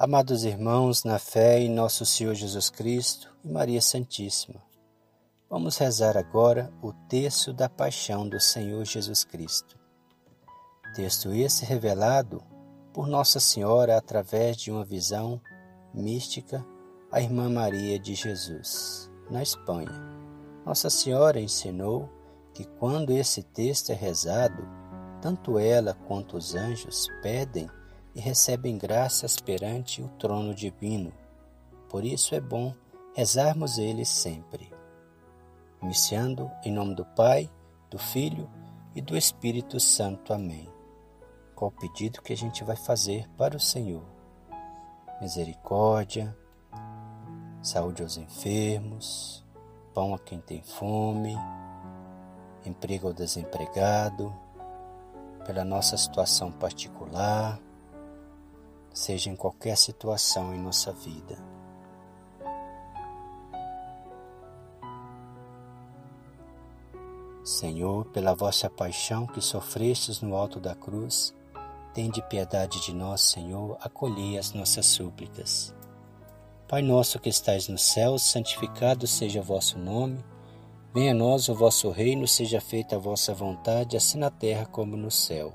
Amados irmãos, na fé em nosso Senhor Jesus Cristo e Maria Santíssima, vamos rezar agora o texto da paixão do Senhor Jesus Cristo. Texto esse revelado por Nossa Senhora através de uma visão mística à Irmã Maria de Jesus, na Espanha. Nossa Senhora ensinou que quando esse texto é rezado, tanto ela quanto os anjos pedem e recebem graças perante o trono divino. Por isso é bom rezarmos ele sempre. Iniciando em nome do Pai, do Filho e do Espírito Santo. Amém. Qual o pedido que a gente vai fazer para o Senhor? Misericórdia, saúde aos enfermos, pão a quem tem fome, emprego ao desempregado, pela nossa situação particular, seja em qualquer situação em nossa vida. Senhor, pela vossa paixão que sofrestes no alto da cruz, tende piedade de nós, Senhor, acolhei as nossas súplicas. Pai nosso que estais no céu, santificado seja o vosso nome. Venha a nós o vosso reino, seja feita a vossa vontade, assim na terra como no céu.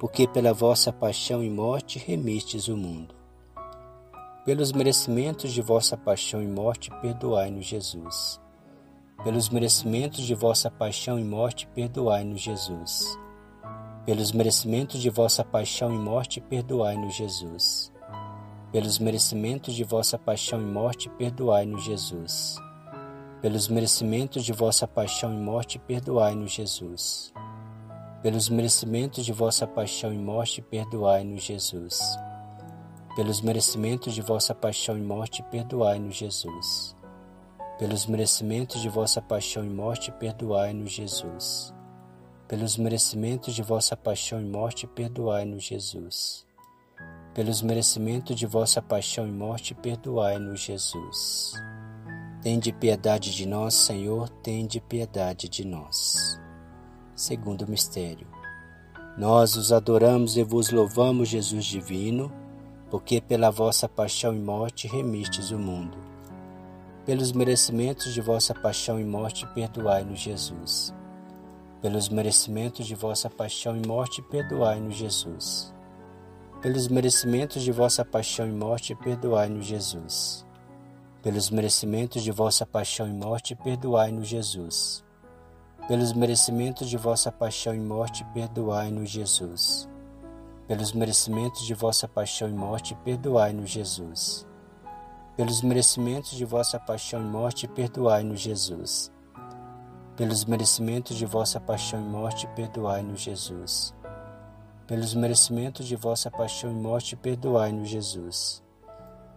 porque pela vossa paixão e morte remistes o mundo. Pelos merecimentos de vossa paixão e morte, perdoai-nos, Jesus. Pelos merecimentos de vossa paixão e morte, perdoai-nos, Jesus. Pelos merecimentos de vossa paixão e morte, perdoai-nos, Jesus. Pelos merecimentos de vossa paixão e morte, perdoai-nos, Jesus. Pelos merecimentos de vossa paixão e morte, perdoai-nos, Jesus pelos merecimentos de vossa paixão e morte, perdoai-nos, Jesus. Pelos merecimentos de vossa paixão e morte, perdoai-nos, Jesus. Pelos merecimentos de vossa paixão e morte, perdoai-nos, Jesus. Pelos merecimentos de vossa paixão e morte, perdoai-nos, Jesus. Pelos merecimentos de vossa paixão e morte, perdoai-nos, Jesus. Tende piedade de nós, Senhor, tende piedade de nós. Segundo mistério. Nós os adoramos e vos louvamos, Jesus divino, porque pela vossa paixão e morte remistes o mundo. Pelos merecimentos de vossa paixão e morte, perdoai-nos, Jesus. Pelos merecimentos de vossa paixão e morte, perdoai-nos, Jesus. Pelos merecimentos de vossa paixão e morte, perdoai-nos, Jesus. Pelos merecimentos de vossa paixão e morte, perdoai-nos, Jesus pelos merecimentos de vossa paixão e morte, perdoai-nos, Jesus. Pelos merecimentos de vossa paixão e morte, perdoai-nos, Jesus. Pelos merecimentos de vossa paixão e morte, perdoai-nos, Jesus. Pelos merecimentos de vossa paixão e morte, perdoai-nos, Jesus. Pelos merecimentos de vossa paixão e morte, perdoai-nos, Jesus.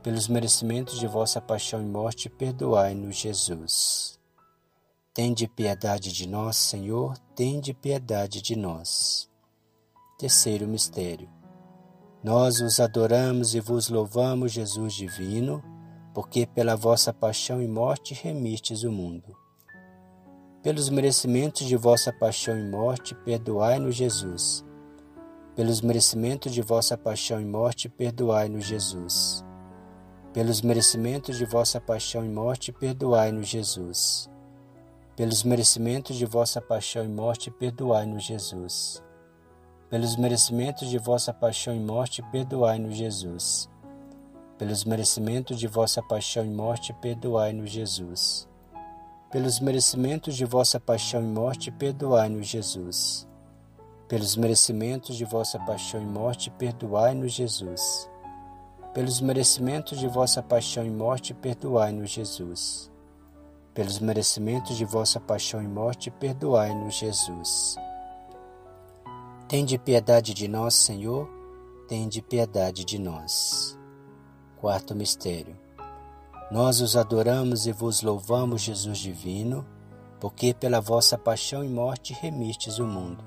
Pelos merecimentos de vossa paixão e morte, perdoai-nos, Jesus. Tende piedade de nós, Senhor, tende piedade de nós. Terceiro mistério. Nós os adoramos e vos louvamos, Jesus divino, porque pela vossa paixão e morte remistes o mundo. Pelos merecimentos de vossa paixão e morte, perdoai-nos, Jesus. Pelos merecimentos de vossa paixão e morte, perdoai-nos, Jesus. Pelos merecimentos de vossa paixão e morte, perdoai-nos, Jesus pelos merecimentos de vossa paixão e morte, perdoai-nos, Jesus. Pelos merecimentos de vossa paixão e morte, perdoai-nos, Jesus. Pelos merecimentos de vossa paixão e morte, perdoai-nos, Jesus. Pelos merecimentos de vossa paixão e morte, perdoai-nos, Jesus. Pelos merecimentos de vossa paixão e morte, perdoai-nos, Jesus. Pelos merecimentos de vossa paixão e morte, perdoai-nos, Jesus. Pelos merecimentos de vossa paixão e morte, perdoai-nos, Jesus. Tende piedade de nós, Senhor, tende piedade de nós. Quarto mistério. Nós os adoramos e vos louvamos, Jesus divino, porque pela vossa paixão e morte remistes o mundo.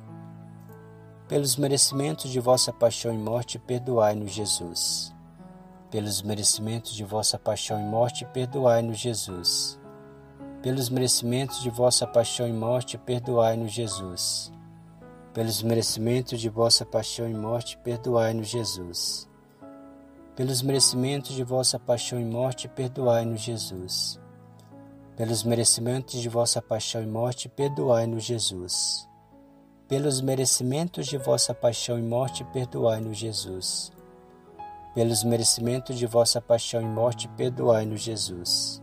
Pelos merecimentos de vossa paixão e morte, perdoai-nos, Jesus. Pelos merecimentos de vossa paixão e morte, perdoai-nos, Jesus. Pelos merecimentos de vossa paixão e morte, perdoai-nos, Jesus. Pelos merecimentos de vossa paixão e morte, perdoai-nos, Jesus pelos merecimentos de vossa paixão e morte, perdoai-nos, Jesus. Pelos merecimentos de vossa paixão e morte, perdoai-nos, Jesus. Pelos merecimentos de vossa paixão e morte, perdoai-nos, Jesus. Pelos merecimentos de vossa paixão e morte, perdoai-nos, Jesus.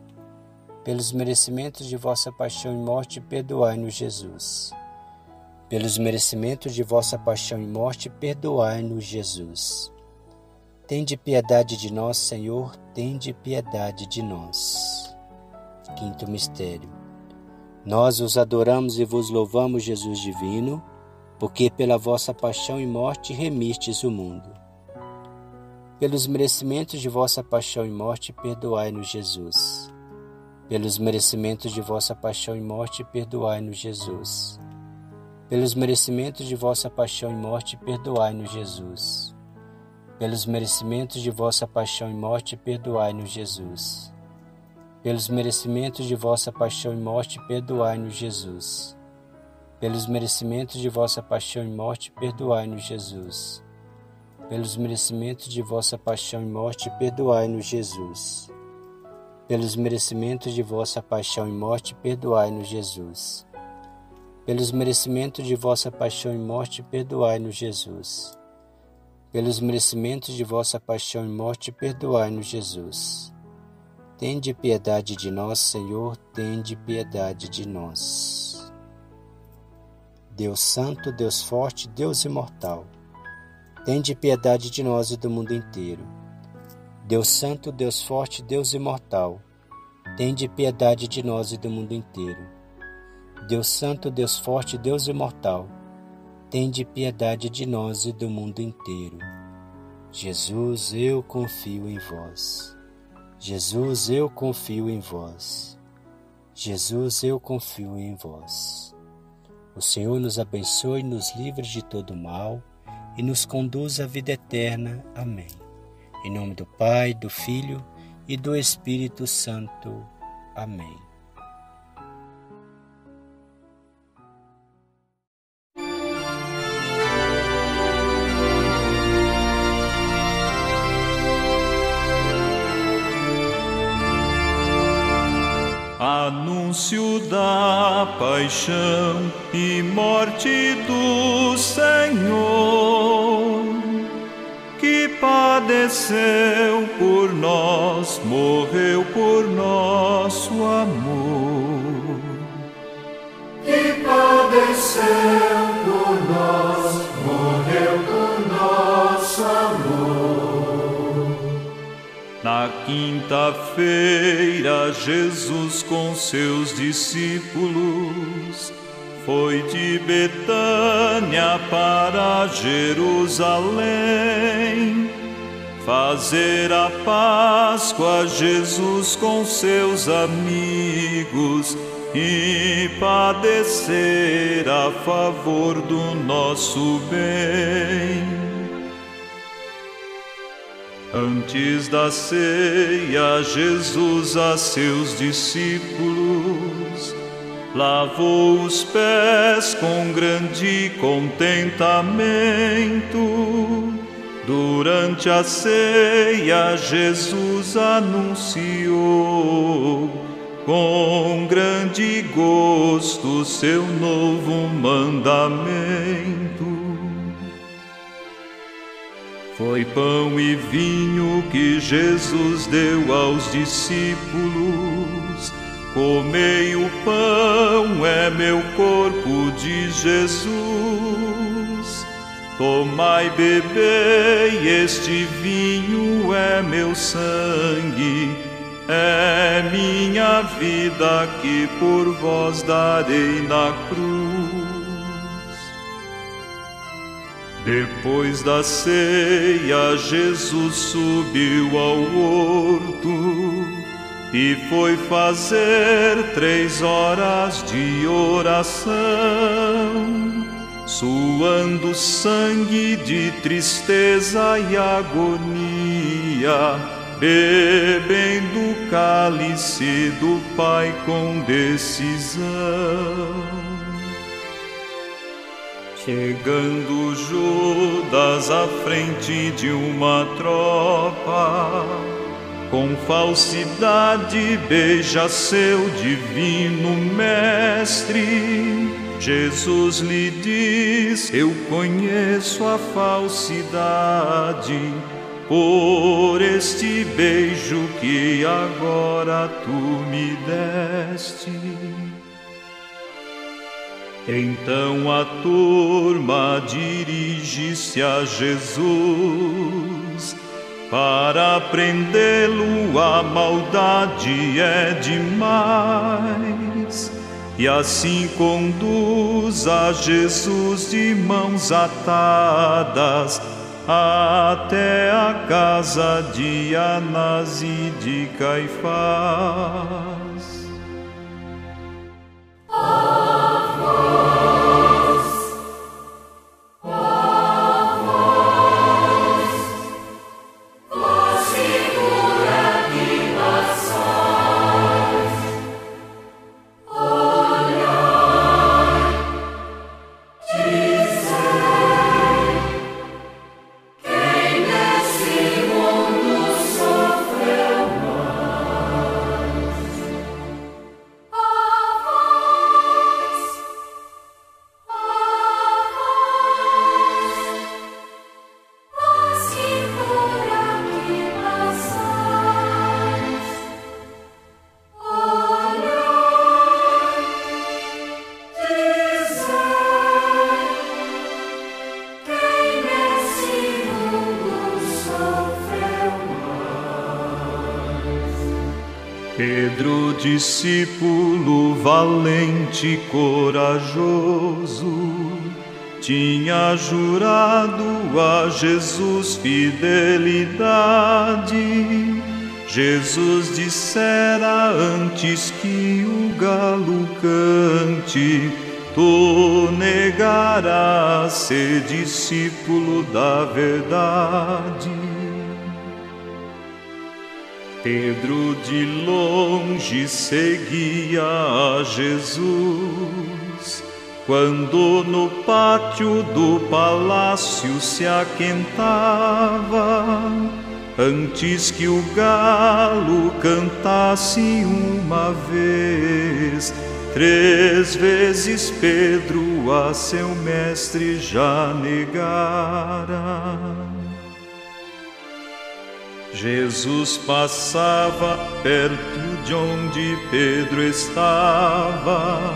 Pelos merecimentos de vossa paixão e morte, perdoai-nos, Jesus. Pelos merecimentos de vossa paixão e morte, perdoai-nos, Jesus. Tende piedade de nós, Senhor, tende piedade de nós. Quinto mistério. Nós os adoramos e vos louvamos, Jesus divino, porque pela vossa paixão e morte remistes o mundo. Pelos merecimentos de vossa paixão e morte, perdoai-nos, Jesus. Pelos merecimentos de vossa paixão e morte, perdoai-nos, Jesus. Pelos merecimentos de vossa paixão e morte, perdoai-nos, Jesus pelos merecimentos de vossa paixão e morte, perdoai-nos, Jesus. Pelos merecimentos de vossa paixão e morte, perdoai-nos, Jesus. Pelos merecimentos de vossa paixão e morte, perdoai-nos, Jesus. Pelos merecimentos de vossa paixão e morte, perdoai-nos, Jesus. Pelos merecimentos de vossa paixão e morte, perdoai-nos, Jesus. Pelos merecimentos de vossa paixão e morte, perdoai-nos, Jesus pelos merecimentos de vossa paixão e morte, perdoai-nos, Jesus. Tende piedade de nós, Senhor, tende piedade de nós. Deus Santo, Deus Forte, Deus Imortal, tende piedade de nós e do mundo inteiro. Deus Santo, Deus Forte, Deus Imortal, tende piedade de nós e do mundo inteiro. Deus Santo, Deus Forte, Deus Imortal, tende piedade de nós e do mundo inteiro. Jesus, eu confio em vós. Jesus, eu confio em vós. Jesus, eu confio em vós. O Senhor nos abençoe, nos livre de todo mal e nos conduz à vida eterna. Amém. Em nome do Pai, do Filho e do Espírito Santo. Amém. Anúncio da paixão e morte do Senhor, padeceu por nós, morreu por nosso amor. Que padeceu por nós, morreu por nosso amor. Na quinta-feira, Jesus com seus discípulos foi de Betânia para Jerusalém. Fazer a Páscoa, Jesus com seus amigos e padecer a favor do nosso bem. Antes da ceia, Jesus a seus discípulos lavou os pés com grande contentamento. Durante a ceia, Jesus anunciou com grande gosto seu novo mandamento. Foi pão e vinho que Jesus deu aos discípulos. Comei o pão, é meu corpo de Jesus. Tomai, bebei, este vinho é meu sangue, é minha vida que por vós darei na cruz. Depois da ceia, Jesus subiu ao horto e foi fazer três horas de oração, suando sangue de tristeza e agonia, bebendo o cálice do Pai com decisão. Chegando Judas à frente de uma tropa, com falsidade beija seu divino mestre. Jesus lhe diz: Eu conheço a falsidade, por este beijo que agora tu me deste. Então a turma dirige-se a Jesus. Para prendê-lo, a maldade é demais. E assim conduz a Jesus de mãos atadas até a casa de Anás e de Caifás. Pedro, discípulo valente e corajoso, tinha jurado a Jesus fidelidade. Jesus dissera antes que o galo cante, tu negarás ser discípulo da verdade. Pedro de longe seguia a Jesus, quando no pátio do palácio se aquentava, antes que o galo cantasse uma vez, três vezes Pedro a seu mestre já negara. Jesus passava perto de onde Pedro estava,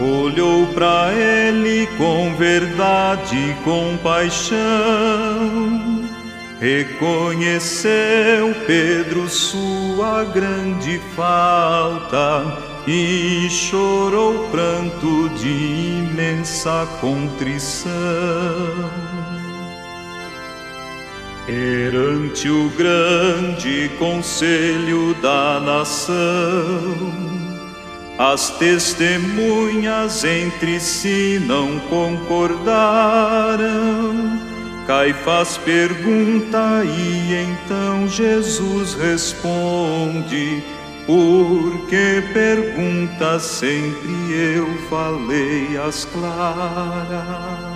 olhou para ele com verdade e compaixão. Reconheceu Pedro sua grande falta e chorou pranto de imensa contrição. Perante o grande conselho da nação, as testemunhas entre si não concordaram. Caifás pergunta e então Jesus responde: Por que pergunta sempre eu falei as claras?